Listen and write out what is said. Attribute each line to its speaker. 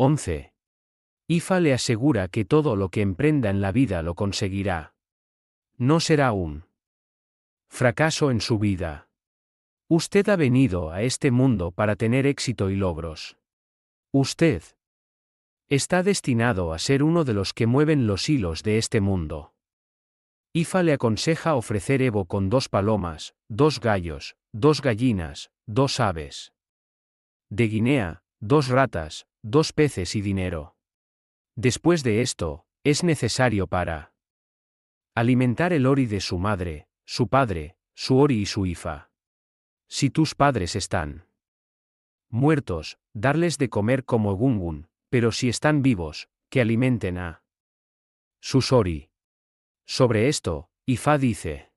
Speaker 1: 11. IFA le asegura que todo lo que emprenda en la vida lo conseguirá. No será un fracaso en su vida. Usted ha venido a este mundo para tener éxito y logros. Usted está destinado a ser uno de los que mueven los hilos de este mundo. IFA le aconseja ofrecer Evo con dos palomas, dos gallos, dos gallinas, dos aves. De Guinea, dos ratas, dos peces y dinero. Después de esto, es necesario para alimentar el ori de su madre, su padre, su ori y su ifa. Si tus padres están muertos, darles de comer como gungun, pero si están vivos, que alimenten a sus ori. Sobre esto, Ifa dice,